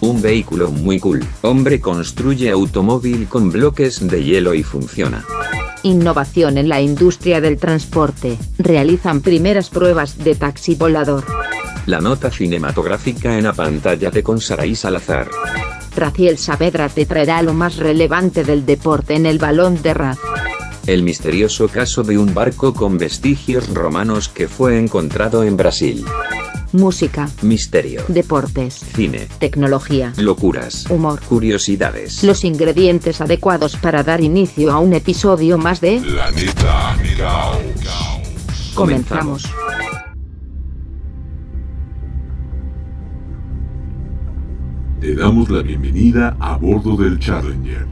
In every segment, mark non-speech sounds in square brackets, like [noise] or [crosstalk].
Un vehículo muy cool. Hombre construye automóvil con bloques de hielo y funciona. Innovación en la industria del transporte. Realizan primeras pruebas de taxi volador. La nota cinematográfica en la pantalla de con Saraí Salazar. Raciel Saavedra te traerá lo más relevante del deporte en el balón de Raz. El misterioso caso de un barco con vestigios romanos que fue encontrado en Brasil. Música, Misterio. deportes, Cine. tecnología, Locuras. humor. Curiosidades. Los ingredientes adecuados para dar inicio a un episodio más de Planeta Caos. Comenzamos. Te damos la bienvenida a bordo del Challenger.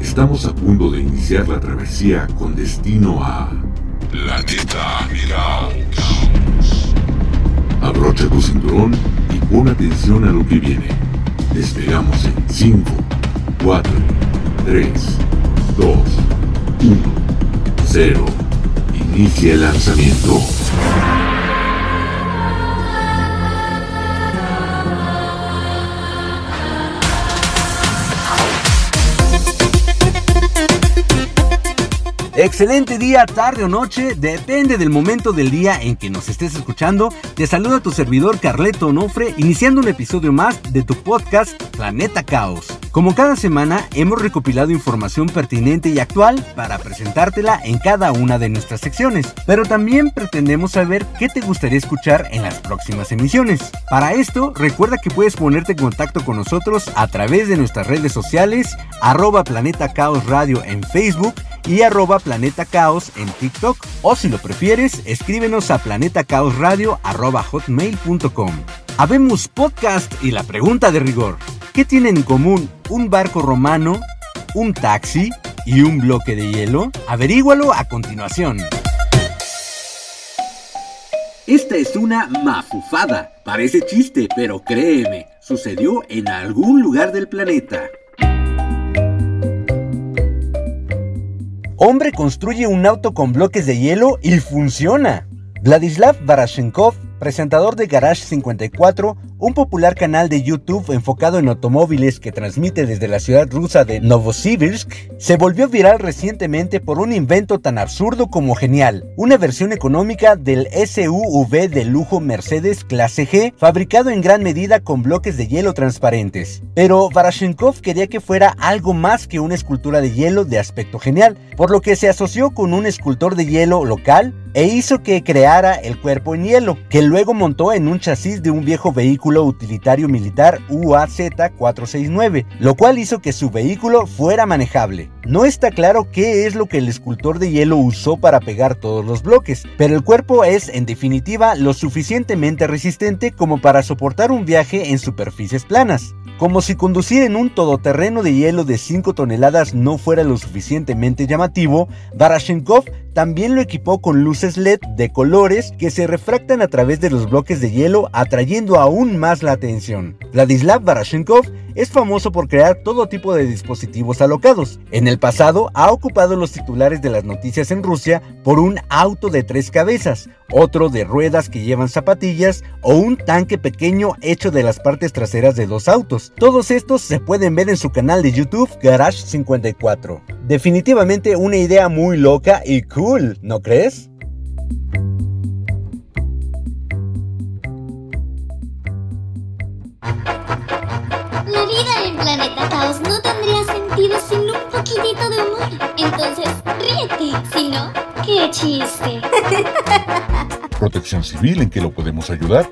Estamos a punto de iniciar la travesía con destino a Planeta Caos. Abrocha tu cinturón y pon atención a lo que viene. Despegamos en 5, 4, 3, 2, 1, 0. Inicia el lanzamiento. Excelente día, tarde o noche, depende del momento del día en que nos estés escuchando. Te saluda tu servidor Carleto Onofre, iniciando un episodio más de tu podcast Planeta Caos. Como cada semana, hemos recopilado información pertinente y actual para presentártela en cada una de nuestras secciones, pero también pretendemos saber qué te gustaría escuchar en las próximas emisiones. Para esto, recuerda que puedes ponerte en contacto con nosotros a través de nuestras redes sociales, arroba Planeta Caos Radio en Facebook, y arroba Planeta Caos en TikTok. O si lo prefieres, escríbenos a planetacaosradio arroba hotmail.com. Habemos Podcast y la pregunta de rigor. ¿Qué tienen en común un barco romano, un taxi y un bloque de hielo? Averígualo a continuación. Esta es una mafufada. Parece chiste, pero créeme, sucedió en algún lugar del planeta. Hombre construye un auto con bloques de hielo y funciona. Vladislav Barashenkov, presentador de Garage 54, un popular canal de YouTube enfocado en automóviles que transmite desde la ciudad rusa de Novosibirsk, se volvió viral recientemente por un invento tan absurdo como genial, una versión económica del SUV de lujo Mercedes clase G, fabricado en gran medida con bloques de hielo transparentes. Pero Barashenkov quería que fuera algo más que una escultura de hielo de aspecto genial, por lo que se asoció con un escultor de hielo local e hizo que creara el cuerpo en hielo, que luego montó en un chasis de un viejo vehículo utilitario militar UAZ-469, lo cual hizo que su vehículo fuera manejable. No está claro qué es lo que el escultor de hielo usó para pegar todos los bloques, pero el cuerpo es en definitiva lo suficientemente resistente como para soportar un viaje en superficies planas. Como si conducir en un todoterreno de hielo de 5 toneladas no fuera lo suficientemente llamativo, Barashenkov también lo equipó con luces LED de colores que se refractan a través de los bloques de hielo atrayendo aún más la atención. Vladislav Barashenkov es famoso por crear todo tipo de dispositivos alocados. En el pasado ha ocupado los titulares de las noticias en Rusia por un auto de tres cabezas, otro de ruedas que llevan zapatillas o un tanque pequeño hecho de las partes traseras de dos autos. Todos estos se pueden ver en su canal de YouTube Garage 54. Definitivamente una idea muy loca y cool, ¿no crees? No tendría sentido sin un poquitito de humor. Entonces, ríete. Si no, qué chiste. [laughs] Protección Civil, ¿en qué lo podemos ayudar?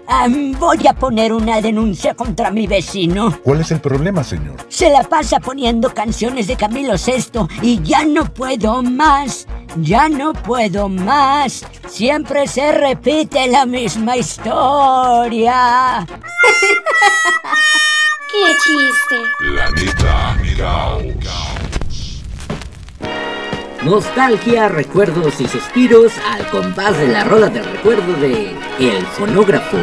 Voy a poner una denuncia contra mi vecino. ¿Cuál es el problema, señor? Se la pasa poniendo canciones de Camilo VI y ya no puedo más. Ya no puedo más. Siempre se repite la misma historia. [laughs] ¡Qué chiste! Planeta Caos. Nostalgia, recuerdos y suspiros al compás de la rola del recuerdo de El Fonógrafo.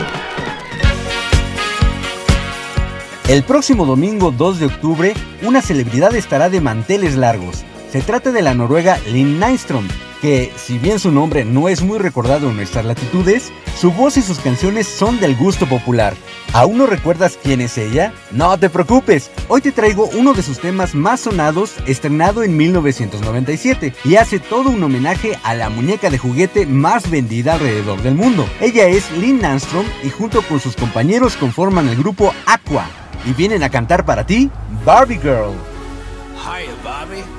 El próximo domingo 2 de octubre, una celebridad estará de manteles largos. Se trata de la noruega Linn Nystrom, que, si bien su nombre no es muy recordado en nuestras latitudes, su voz y sus canciones son del gusto popular. ¿Aún no recuerdas quién es ella? No te preocupes, hoy te traigo uno de sus temas más sonados, estrenado en 1997, y hace todo un homenaje a la muñeca de juguete más vendida alrededor del mundo. Ella es Lynn Armstrong y junto con sus compañeros conforman el grupo Aqua, y vienen a cantar para ti Barbie Girl. Hiya, Bobby.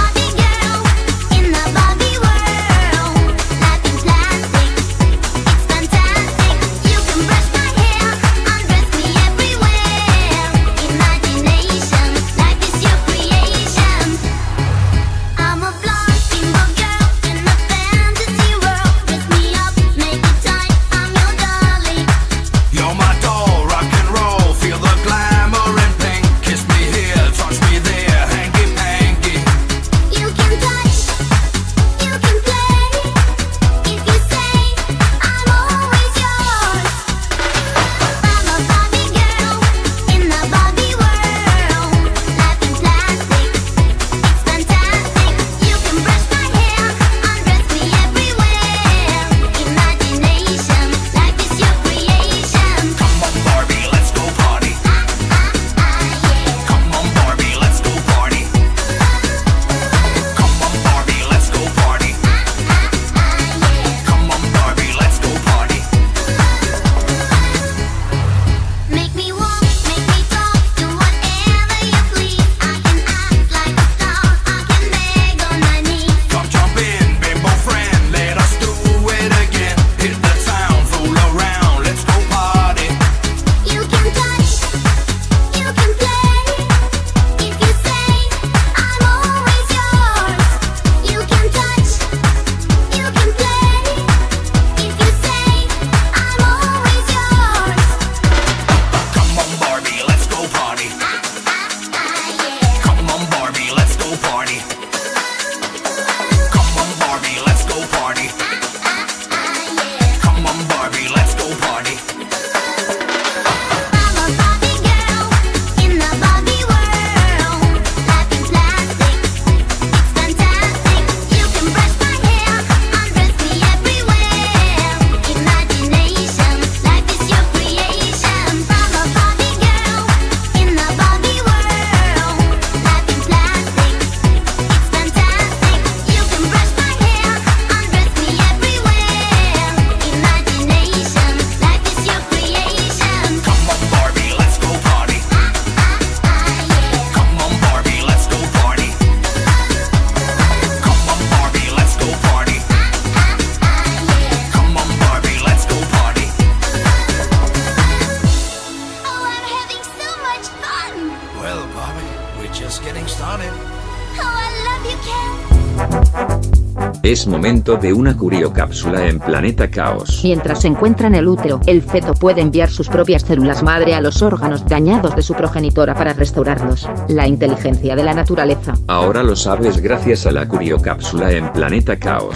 Es momento de una curiocápsula en Planeta Caos. Mientras se encuentra en el útero, el feto puede enviar sus propias células madre a los órganos dañados de su progenitora para restaurarlos. La inteligencia de la naturaleza. Ahora lo sabes gracias a la curiocápsula en Planeta Caos.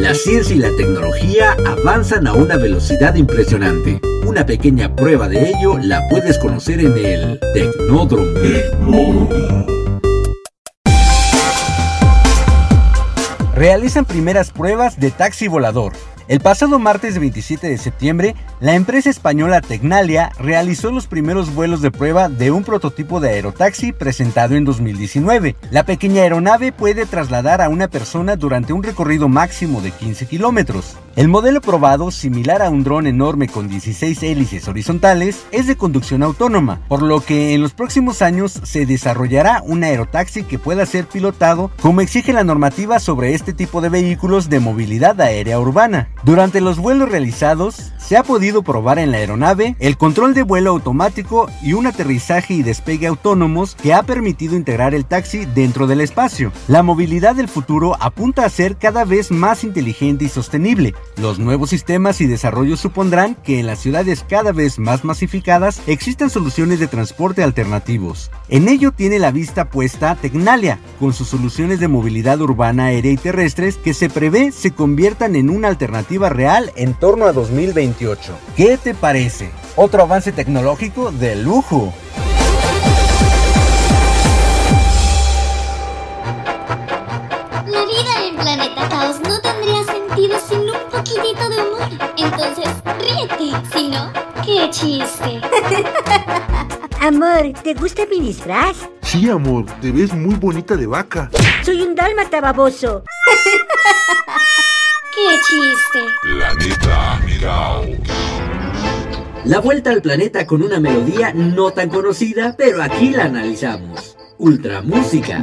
La ciencia y la tecnología avanzan a una velocidad impresionante. Una pequeña prueba de ello la puedes conocer en el Tecnódromo. Realizan primeras pruebas de taxi volador. El pasado martes 27 de septiembre, la empresa española Tecnalia realizó los primeros vuelos de prueba de un prototipo de aerotaxi presentado en 2019. La pequeña aeronave puede trasladar a una persona durante un recorrido máximo de 15 kilómetros. El modelo probado, similar a un dron enorme con 16 hélices horizontales, es de conducción autónoma, por lo que en los próximos años se desarrollará un aerotaxi que pueda ser pilotado como exige la normativa sobre este tipo de vehículos de movilidad aérea urbana. Durante los vuelos realizados, se ha podido probar en la aeronave el control de vuelo automático y un aterrizaje y despegue autónomos que ha permitido integrar el taxi dentro del espacio. La movilidad del futuro apunta a ser cada vez más inteligente y sostenible. Los nuevos sistemas y desarrollos supondrán que en las ciudades cada vez más masificadas existan soluciones de transporte alternativos. En ello tiene la vista puesta Tecnalia, con sus soluciones de movilidad urbana, aérea y terrestres que se prevé se conviertan en una alternativa real en torno a 2028. ¿Qué te parece? Otro avance tecnológico de lujo. La vida en Planeta Caos no tendría sentido sin un poquitito de humor. Entonces, ríete. Si no, qué chiste. [laughs] Amor, ¿te gusta mi disfraz? Sí, amor, te ves muy bonita de vaca. Soy un dálmata baboso. [laughs] Qué chiste. Planeta Caos. La vuelta al planeta con una melodía no tan conocida, pero aquí la analizamos. Ultra Música.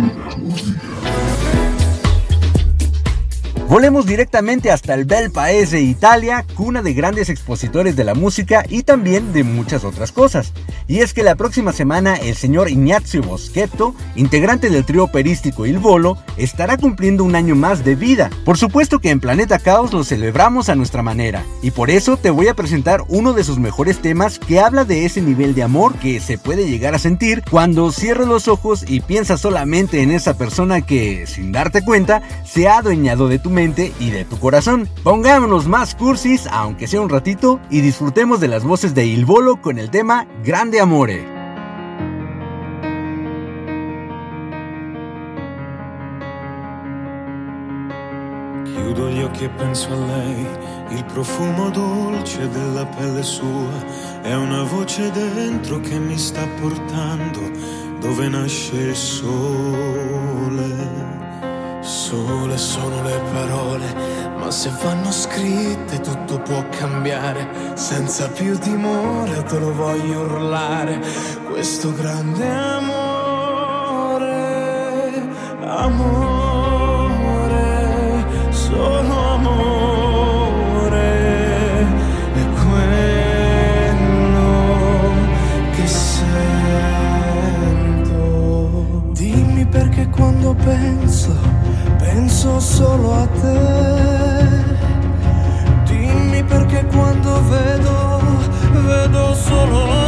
Volemos directamente hasta el bel paese Italia, cuna de grandes expositores de la música y también de muchas otras cosas. Y es que la próxima semana el señor Ignazio Boschetto, integrante del trío operístico Il Volo, estará cumpliendo un año más de vida. Por supuesto que en Planeta Caos lo celebramos a nuestra manera, y por eso te voy a presentar uno de sus mejores temas que habla de ese nivel de amor que se puede llegar a sentir cuando cierras los ojos y piensas solamente en esa persona que, sin darte cuenta, se ha adueñado de tu mente y de tu corazón. Pongámonos más cursis, aunque sea un ratito, y disfrutemos de las voces de Il Volo con el tema Grande Amore. Chiudo gli occhi e penso a lei, il profumo dolce della pelle sua, è una voce dentro che mi sta portando dove nasce il sole. Sole sono le parole, ma se vanno scritte tutto può cambiare. Senza più timore te lo voglio urlare. Questo grande amore, amore, solo amore. È quello che sento. Dimmi perché quando penso, penso solo a te. Dimmi perché quando vedo, vedo solo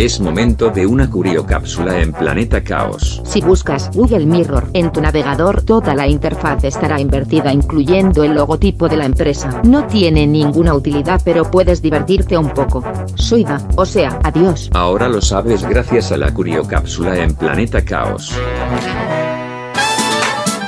Es momento de una curiocápsula en Planeta Caos. Si buscas Google Mirror en tu navegador, toda la interfaz estará invertida incluyendo el logotipo de la empresa. No tiene ninguna utilidad, pero puedes divertirte un poco. Suida, o sea, adiós. Ahora lo sabes gracias a la curiocápsula en Planeta Caos.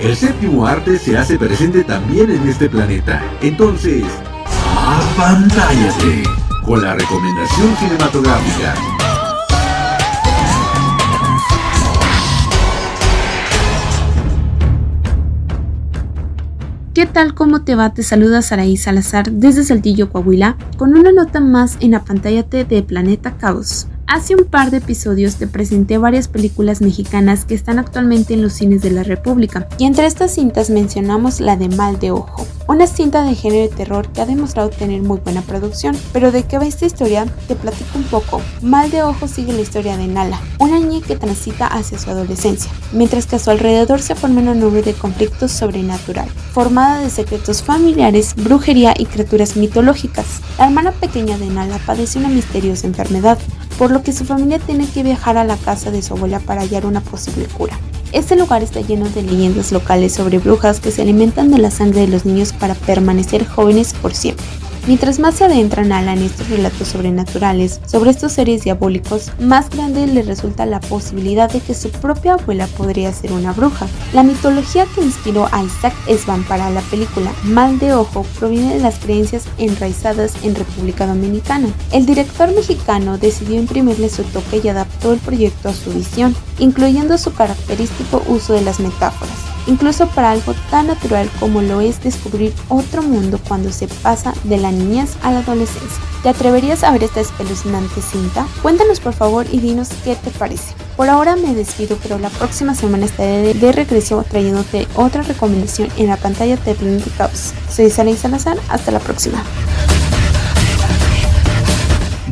El séptimo arte se hace presente también en este planeta. Entonces, apantállate con la recomendación cinematográfica. ¿Qué tal? ¿Cómo te va? Te saluda Saraí Salazar desde Saltillo, Coahuila, con una nota más en la pantalla de Planeta Caos. Hace un par de episodios te presenté varias películas mexicanas que están actualmente en los cines de la República, y entre estas cintas mencionamos la de Mal de Ojo, una cinta de género de terror que ha demostrado tener muy buena producción. Pero de qué va esta historia, te platico un poco. Mal de Ojo sigue la historia de Nala, una niña que transita hacia su adolescencia, mientras que a su alrededor se forma una nube de conflictos sobrenatural, formada de secretos familiares, brujería y criaturas mitológicas. La hermana pequeña de Nala padece una misteriosa enfermedad, por lo que su familia tiene que viajar a la casa de su abuela para hallar una posible cura. Este lugar está lleno de leyendas locales sobre brujas que se alimentan de la sangre de los niños para permanecer jóvenes por siempre. Mientras más se adentran Ala en estos relatos sobrenaturales sobre estos seres diabólicos, más grande le resulta la posibilidad de que su propia abuela podría ser una bruja. La mitología que inspiró a Isaac Esban para la película Mal de Ojo proviene de las creencias enraizadas en República Dominicana. El director mexicano decidió imprimirle su toque y adaptó el proyecto a su visión, incluyendo su característico uso de las metáforas incluso para algo tan natural como lo es descubrir otro mundo cuando se pasa de la niñez a la adolescencia. ¿Te atreverías a ver esta espeluznante cinta? Cuéntanos por favor y dinos qué te parece. Por ahora me despido, pero la próxima semana estaré de, de regreso trayéndote otra recomendación en la pantalla de Planet Caos. Soy Sara Salazar, hasta la próxima.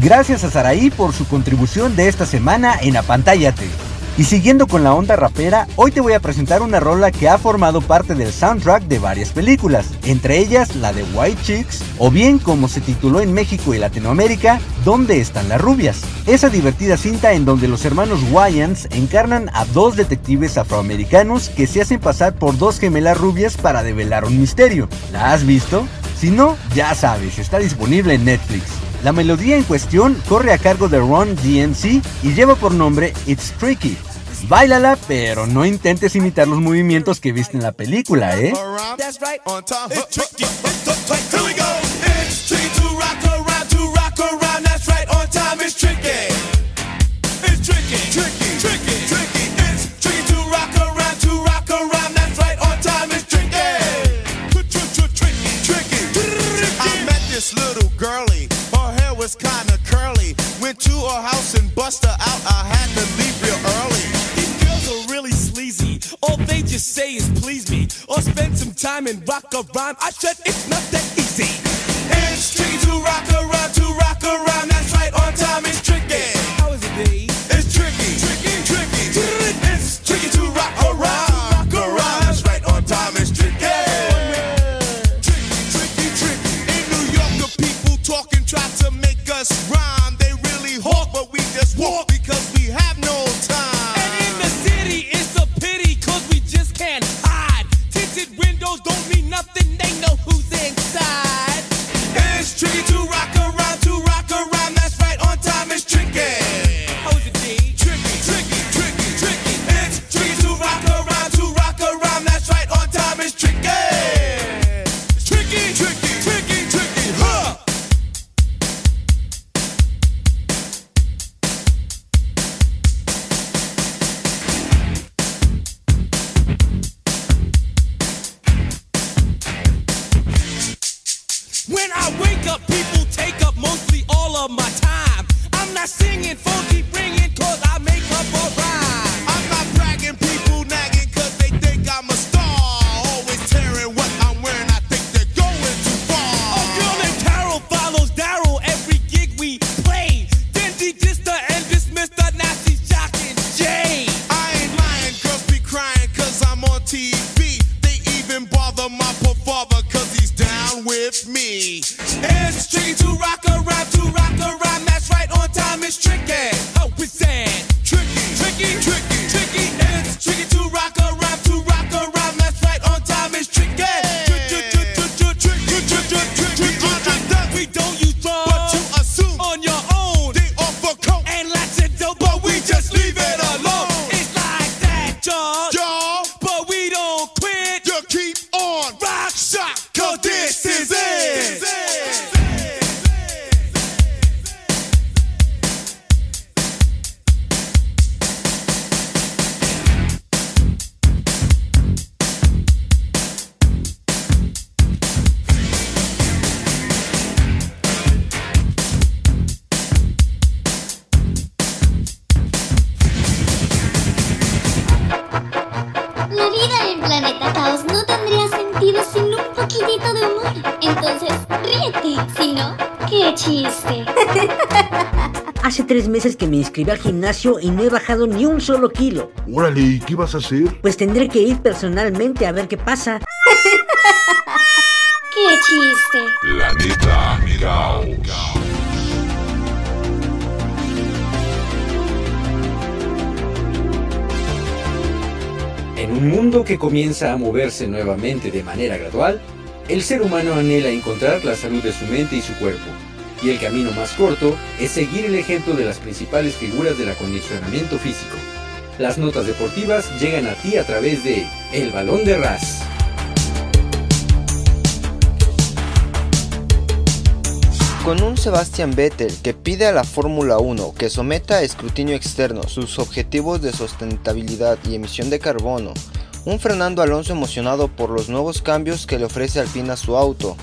Gracias a Saraí por su contribución de esta semana en Apantállate. Y siguiendo con la onda rapera, hoy te voy a presentar una rola que ha formado parte del soundtrack de varias películas, entre ellas la de White Chicks, o bien como se tituló en México y Latinoamérica, ¿Dónde están las rubias? Esa divertida cinta en donde los hermanos Wayans encarnan a dos detectives afroamericanos que se hacen pasar por dos gemelas rubias para develar un misterio. ¿La has visto? Si no, ya sabes, está disponible en Netflix. La melodía en cuestión corre a cargo de Ron DMC y lleva por nombre It's Tricky. Báilala, pero no intentes imitar los movimientos que viste en la película, ¿eh? That's right, on time. It's tricky. It's Here we go. It's tricky to rock around, to rock around. That's right, on time. It's tricky. It's tricky, tricky, tricky, tricky. It's tricky to rock around, to rock around. That's right, on time. It's tricky. Tricky, tricky. I met this little girlie. Her hair was kinda curly. Went to her house and bust her out. I had to leave real early. They just say is please me or spend some time and rock a rhyme. I said it's not that easy. It's tricky to rock around, to rock around. That's right, on time. It's tricky. How is it, B? Chiste. [laughs] Hace tres meses que me inscribí al gimnasio y no he bajado ni un solo kilo. Órale, ¿y qué vas a hacer? Pues tendré que ir personalmente a ver qué pasa. [laughs] Qué chiste. Planeta Caos. En un mundo que comienza a moverse nuevamente de manera gradual, el ser humano anhela encontrar la salud de su mente y su cuerpo. Y el camino más corto es seguir el ejemplo de las principales figuras del acondicionamiento físico. Las notas deportivas llegan a ti a través de El Balón de Ras. Con un Sebastian Vettel que pide a la Fórmula 1 que someta a escrutinio externo sus objetivos de sustentabilidad y emisión de carbono, un Fernando Alonso emocionado por los nuevos cambios que le ofrece Alpine a su auto,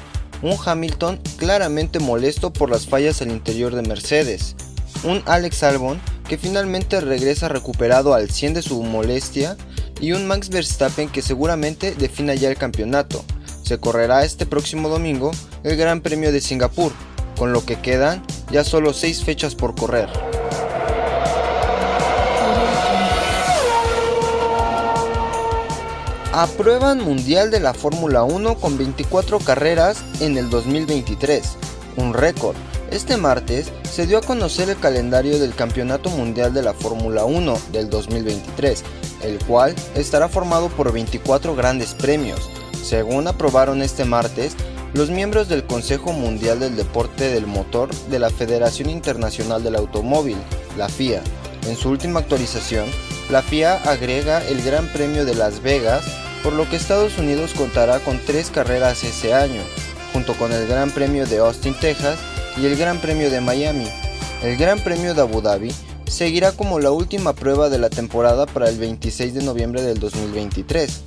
un Hamilton claramente molesto por las fallas al interior de Mercedes, un Alex Albon que finalmente regresa recuperado al 100 de su molestia y un Max Verstappen que seguramente defina ya el campeonato. Se correrá este próximo domingo el Gran Premio de Singapur, con lo que quedan ya solo 6 fechas por correr. Aprueban Mundial de la Fórmula 1 con 24 carreras en el 2023, un récord. Este martes se dio a conocer el calendario del Campeonato Mundial de la Fórmula 1 del 2023, el cual estará formado por 24 grandes premios. Según aprobaron este martes, los miembros del Consejo Mundial del Deporte del Motor de la Federación Internacional del Automóvil, la FIA. En su última actualización, la FIA agrega el Gran Premio de Las Vegas, por lo que Estados Unidos contará con tres carreras ese año, junto con el Gran Premio de Austin, Texas y el Gran Premio de Miami. El Gran Premio de Abu Dhabi seguirá como la última prueba de la temporada para el 26 de noviembre del 2023.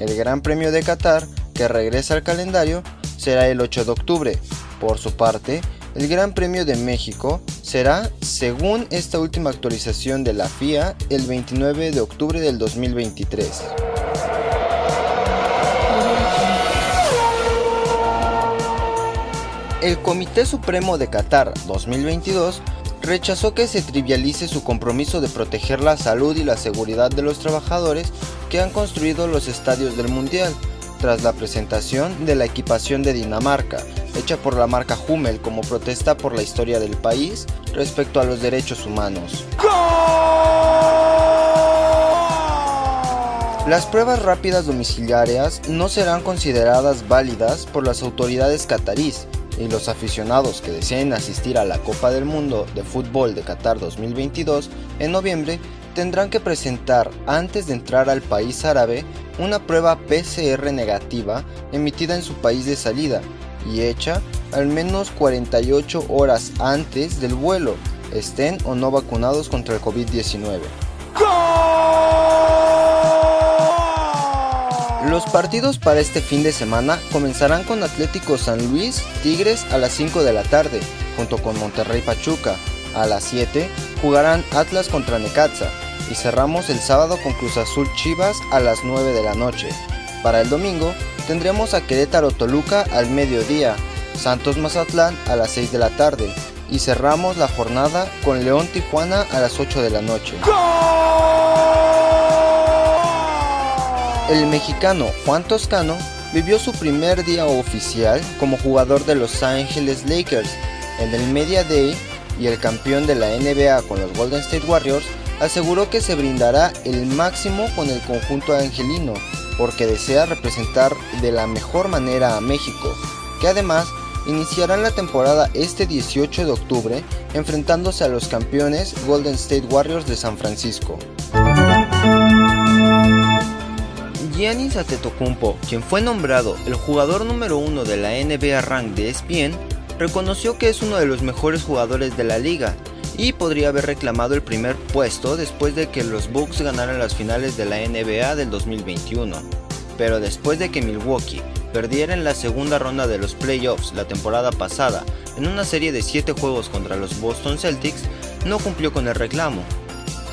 El Gran Premio de Qatar, que regresa al calendario, será el 8 de octubre. Por su parte, el Gran Premio de México será, según esta última actualización de la FIA, el 29 de octubre del 2023. El Comité Supremo de Qatar 2022 rechazó que se trivialice su compromiso de proteger la salud y la seguridad de los trabajadores que han construido los estadios del Mundial, tras la presentación de la equipación de Dinamarca, hecha por la marca Hummel como protesta por la historia del país respecto a los derechos humanos. Las pruebas rápidas domiciliarias no serán consideradas válidas por las autoridades catarís y los aficionados que deseen asistir a la Copa del Mundo de Fútbol de Qatar 2022 en noviembre tendrán que presentar antes de entrar al país árabe una prueba PCR negativa emitida en su país de salida y hecha al menos 48 horas antes del vuelo, estén o no vacunados contra el COVID-19. Los partidos para este fin de semana comenzarán con Atlético San Luis Tigres a las 5 de la tarde, junto con Monterrey Pachuca. A las 7 jugarán Atlas contra Necaxa. y cerramos el sábado con Cruz Azul Chivas a las 9 de la noche. Para el domingo tendremos a Querétaro Toluca al mediodía, Santos Mazatlán a las 6 de la tarde y cerramos la jornada con León Tijuana a las 8 de la noche. El mexicano Juan Toscano vivió su primer día oficial como jugador de Los Angeles Lakers en el Media Day y el campeón de la NBA con los Golden State Warriors aseguró que se brindará el máximo con el conjunto angelino porque desea representar de la mejor manera a México, que además iniciarán la temporada este 18 de octubre enfrentándose a los campeones Golden State Warriors de San Francisco. Giannis Antetokounmpo, quien fue nombrado el jugador número uno de la NBA Rank de ESPN, reconoció que es uno de los mejores jugadores de la liga y podría haber reclamado el primer puesto después de que los Bucks ganaran las finales de la NBA del 2021. Pero después de que Milwaukee perdiera en la segunda ronda de los playoffs la temporada pasada en una serie de 7 juegos contra los Boston Celtics, no cumplió con el reclamo.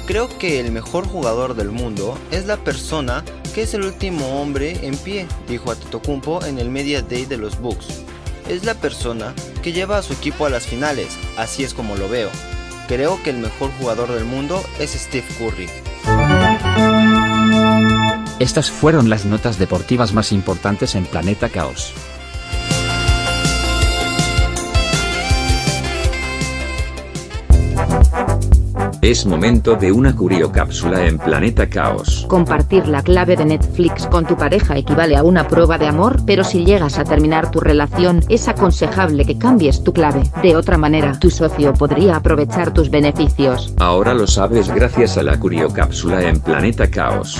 Creo que el mejor jugador del mundo es la persona que es el último hombre en pie, dijo Antetokounmpo en el Media Day de los Bucks. Es la persona que lleva a su equipo a las finales, así es como lo veo. Creo que el mejor jugador del mundo es Steve Curry. Estas fueron las notas deportivas más importantes en Planeta Caos. Es momento de una curiocápsula en Planeta Caos. Compartir la clave de Netflix con tu pareja equivale a una prueba de amor, pero si llegas a terminar tu relación, es aconsejable que cambies tu clave. De otra manera, tu socio podría aprovechar tus beneficios. Ahora lo sabes gracias a la curiocápsula en Planeta Caos.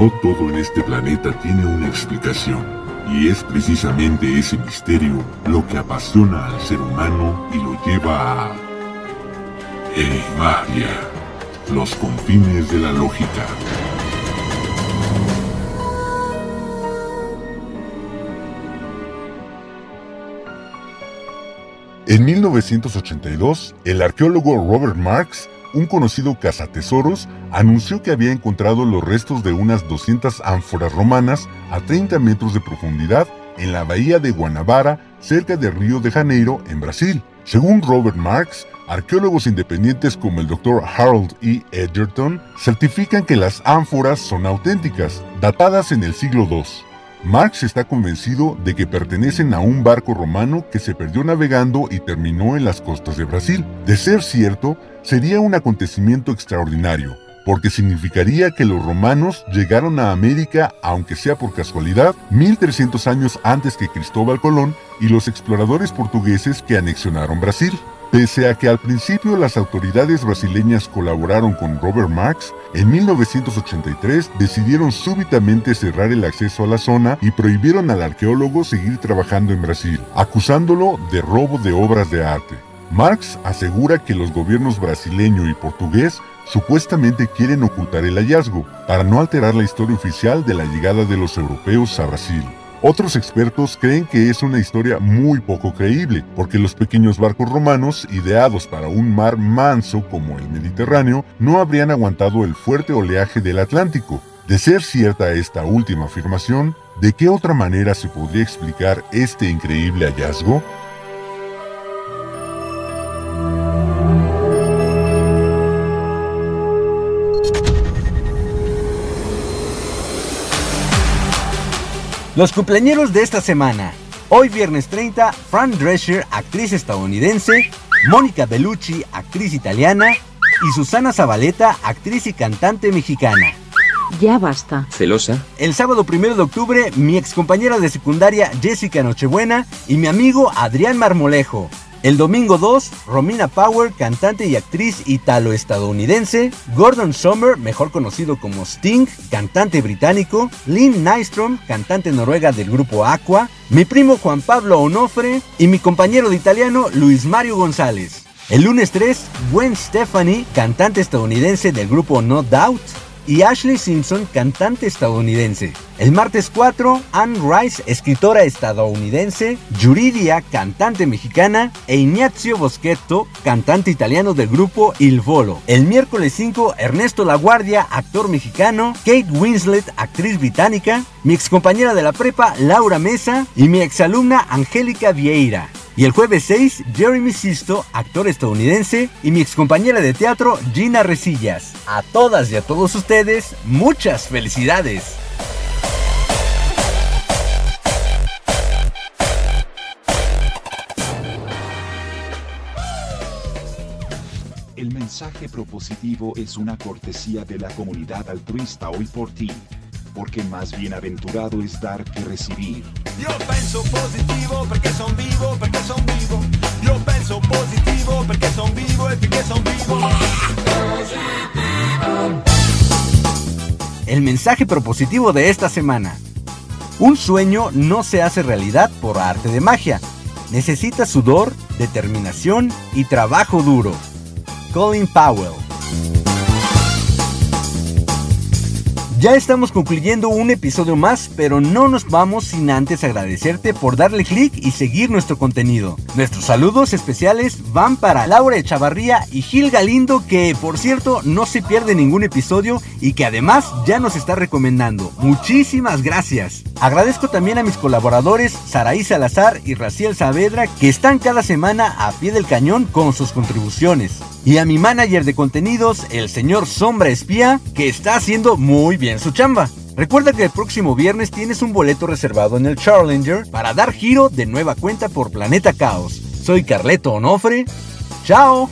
No todo en este planeta tiene una explicación, y es precisamente ese misterio lo que apasiona al ser humano y lo lleva a... Enigmaria, los confines de la lógica. En 1982, el arqueólogo Robert Marks, un conocido cazatesoros, anunció que había encontrado los restos de unas 200 ánforas romanas a 30 metros de profundidad en la bahía de Guanabara, cerca de Río de Janeiro, en Brasil. Según Robert Marks, arqueólogos independientes como el Dr. Harold E. Edgerton certifican que las ánforas son auténticas, datadas en el siglo II. Marx está convencido de que pertenecen a un barco romano que se perdió navegando y terminó en las costas de Brasil. De ser cierto, sería un acontecimiento extraordinario, porque significaría que los romanos llegaron a América, aunque sea por casualidad, 1300 años antes que Cristóbal Colón y los exploradores portugueses que anexionaron Brasil. Pese a que al principio las autoridades brasileñas colaboraron con Robert Marx, en 1983 decidieron súbitamente cerrar el acceso a la zona y prohibieron al arqueólogo seguir trabajando en Brasil, acusándolo de robo de obras de arte. Marx asegura que los gobiernos brasileño y portugués supuestamente quieren ocultar el hallazgo para no alterar la historia oficial de la llegada de los europeos a Brasil. Otros expertos creen que es una historia muy poco creíble, porque los pequeños barcos romanos, ideados para un mar manso como el Mediterráneo, no habrían aguantado el fuerte oleaje del Atlántico. De ser cierta esta última afirmación, ¿de qué otra manera se podría explicar este increíble hallazgo? Los cumpleañeros de esta semana. Hoy viernes 30, Fran Drescher, actriz estadounidense, Mónica Bellucci, actriz italiana, y Susana Zabaleta, actriz y cantante mexicana. Ya basta. ¿Celosa? El sábado 1 de octubre, mi excompañera de secundaria Jessica Nochebuena y mi amigo Adrián Marmolejo. El domingo 2, Romina Power, cantante y actriz italo-estadounidense, Gordon Sommer, mejor conocido como Sting, cantante británico, Lynn Nystrom, cantante noruega del grupo Aqua, mi primo Juan Pablo Onofre y mi compañero de italiano Luis Mario González. El lunes 3, Gwen Stefani, cantante estadounidense del grupo No Doubt, y Ashley Simpson, cantante estadounidense. El martes 4, Anne Rice, escritora estadounidense, Yuridia, cantante mexicana, e Ignazio Boschetto, cantante italiano del grupo Il Volo. El miércoles 5, Ernesto Laguardia, actor mexicano, Kate Winslet, actriz británica, mi excompañera de la prepa, Laura Mesa, y mi exalumna, Angélica Vieira. Y el jueves 6, Jeremy Sisto, actor estadounidense, y mi excompañera de teatro, Gina Resillas. A todas y a todos ustedes, muchas felicidades. El mensaje propositivo es una cortesía de la comunidad altruista hoy por ti. Porque más bienaventurado es dar que recibir. Io penso positivo perché son vivo, perché son vivo. Io penso positivo perché son vivo e perché son vivo. El mensaje propositivo de esta semana. Un sueño no se hace realidad por arte de magia. Necesita sudor, determinación y trabajo duro. Colin Powell. Ya estamos concluyendo un episodio más, pero no nos vamos sin antes agradecerte por darle clic y seguir nuestro contenido. Nuestros saludos especiales van para Laura Echavarría y Gil Galindo, que por cierto no se pierde ningún episodio y que además ya nos está recomendando. Muchísimas gracias. Agradezco también a mis colaboradores Saraí Salazar y Raciel Saavedra, que están cada semana a pie del cañón con sus contribuciones. Y a mi manager de contenidos, el señor Sombra Espía, que está haciendo muy bien su chamba. Recuerda que el próximo viernes tienes un boleto reservado en el Challenger para dar giro de nueva cuenta por Planeta Caos. Soy Carleto Onofre. ¡Chao!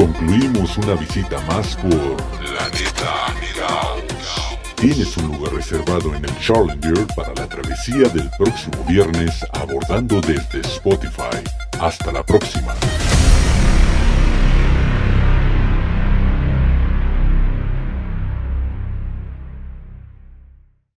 Concluimos una visita más por Planeta Caos. Tienes un lugar reservado en el Challenger para la travesía del próximo viernes abordando desde Spotify. Hasta la próxima.